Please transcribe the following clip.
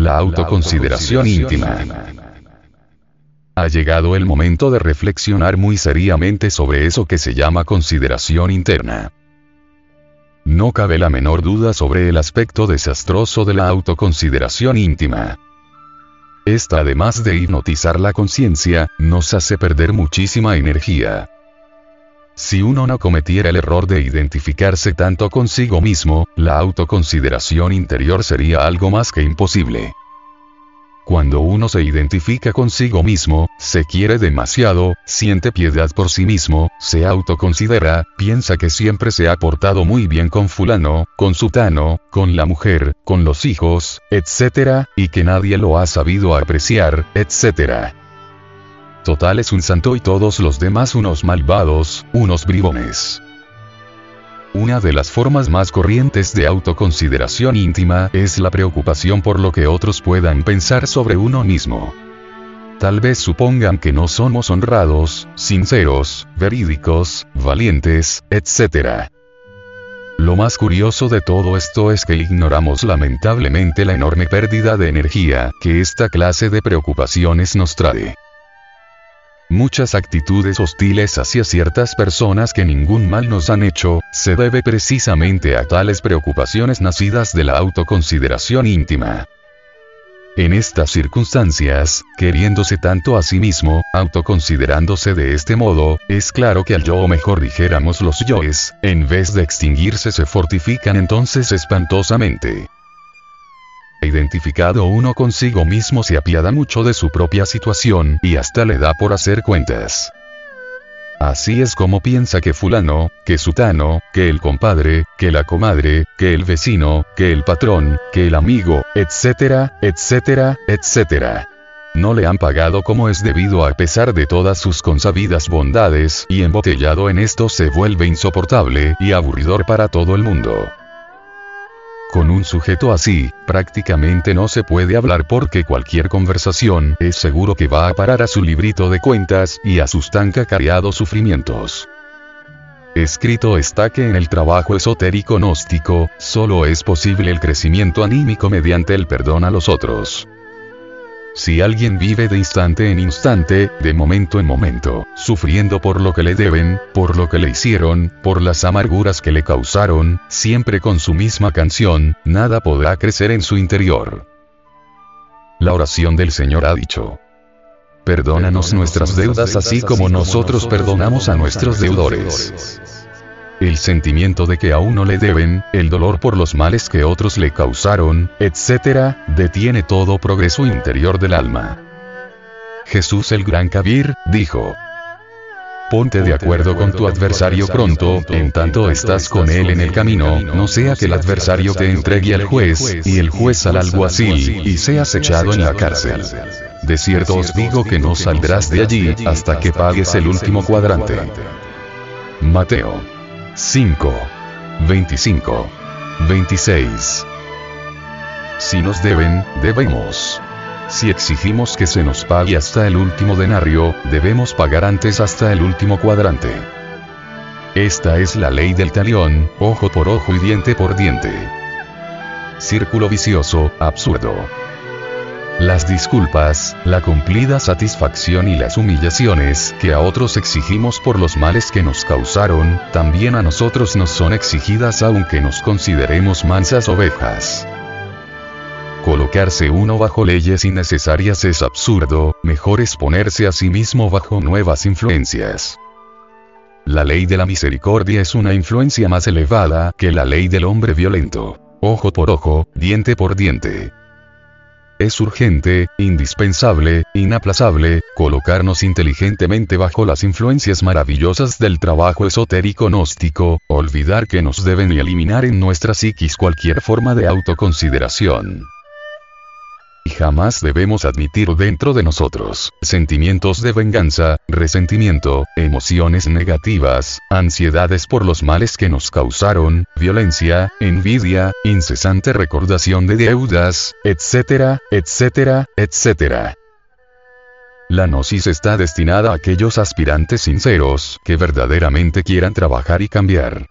la autoconsideración íntima. Ha llegado el momento de reflexionar muy seriamente sobre eso que se llama consideración interna. No cabe la menor duda sobre el aspecto desastroso de la autoconsideración íntima. Esta además de hipnotizar la conciencia, nos hace perder muchísima energía. Si uno no cometiera el error de identificarse tanto consigo mismo, la autoconsideración interior sería algo más que imposible. Cuando uno se identifica consigo mismo, se quiere demasiado, siente piedad por sí mismo, se autoconsidera, piensa que siempre se ha portado muy bien con fulano, con sutano, con la mujer, con los hijos, etc., y que nadie lo ha sabido apreciar, etc. Total es un santo y todos los demás unos malvados, unos bribones. Una de las formas más corrientes de autoconsideración íntima es la preocupación por lo que otros puedan pensar sobre uno mismo. Tal vez supongan que no somos honrados, sinceros, verídicos, valientes, etc. Lo más curioso de todo esto es que ignoramos lamentablemente la enorme pérdida de energía que esta clase de preocupaciones nos trae. Muchas actitudes hostiles hacia ciertas personas que ningún mal nos han hecho, se debe precisamente a tales preocupaciones nacidas de la autoconsideración íntima. En estas circunstancias, queriéndose tanto a sí mismo, autoconsiderándose de este modo, es claro que al yo o mejor dijéramos los yoes, en vez de extinguirse se fortifican entonces espantosamente identificado uno consigo mismo se apiada mucho de su propia situación y hasta le da por hacer cuentas. Así es como piensa que fulano, que sutano, que el compadre, que la comadre, que el vecino, que el patrón, que el amigo, etcétera, etcétera, etcétera. No le han pagado como es debido a pesar de todas sus consabidas bondades y embotellado en esto se vuelve insoportable y aburridor para todo el mundo. Con un sujeto así, prácticamente no se puede hablar porque cualquier conversación es seguro que va a parar a su librito de cuentas y a sus tan cacareados sufrimientos. Escrito está que en el trabajo esotérico gnóstico, solo es posible el crecimiento anímico mediante el perdón a los otros. Si alguien vive de instante en instante, de momento en momento, sufriendo por lo que le deben, por lo que le hicieron, por las amarguras que le causaron, siempre con su misma canción, nada podrá crecer en su interior. La oración del Señor ha dicho. Perdónanos nuestras deudas así como nosotros perdonamos a nuestros deudores el sentimiento de que a uno le deben, el dolor por los males que otros le causaron, etc., detiene todo progreso interior del alma. Jesús el Gran Kabir, dijo, Ponte de acuerdo con tu adversario pronto, en tanto estás con él en el camino, no sea que el adversario te entregue al juez, y el juez al alguacil, y seas echado en la cárcel. De cierto os digo que no saldrás de allí, hasta que pagues el último cuadrante. Mateo 5. 25. 26. Si nos deben, debemos. Si exigimos que se nos pague hasta el último denario, debemos pagar antes hasta el último cuadrante. Esta es la ley del talión, ojo por ojo y diente por diente. Círculo vicioso, absurdo. Las disculpas, la cumplida satisfacción y las humillaciones que a otros exigimos por los males que nos causaron, también a nosotros nos son exigidas aunque nos consideremos mansas ovejas. Colocarse uno bajo leyes innecesarias es absurdo, mejor es ponerse a sí mismo bajo nuevas influencias. La ley de la misericordia es una influencia más elevada que la ley del hombre violento. Ojo por ojo, diente por diente. Es urgente, indispensable, inaplazable, colocarnos inteligentemente bajo las influencias maravillosas del trabajo esotérico gnóstico, olvidar que nos deben y eliminar en nuestra psiquis cualquier forma de autoconsideración. Jamás debemos admitir dentro de nosotros sentimientos de venganza, resentimiento, emociones negativas, ansiedades por los males que nos causaron, violencia, envidia, incesante recordación de deudas, etcétera, etcétera, etcétera. La gnosis está destinada a aquellos aspirantes sinceros que verdaderamente quieran trabajar y cambiar.